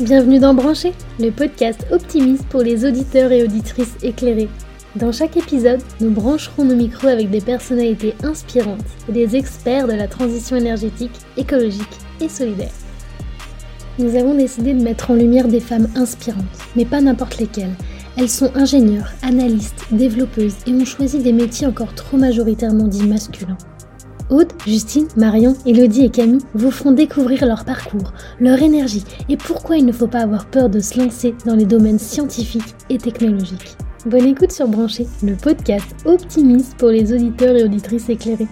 Bienvenue dans Brancher, le podcast optimiste pour les auditeurs et auditrices éclairés. Dans chaque épisode, nous brancherons nos micros avec des personnalités inspirantes et des experts de la transition énergétique, écologique et solidaire. Nous avons décidé de mettre en lumière des femmes inspirantes, mais pas n'importe lesquelles. Elles sont ingénieures, analystes, développeuses et ont choisi des métiers encore trop majoritairement dits masculins. Aude, Justine, Marion, Elodie et Camille vous feront découvrir leur parcours, leur énergie et pourquoi il ne faut pas avoir peur de se lancer dans les domaines scientifiques et technologiques. Bonne écoute sur Branché, le podcast optimiste pour les auditeurs et auditrices éclairés.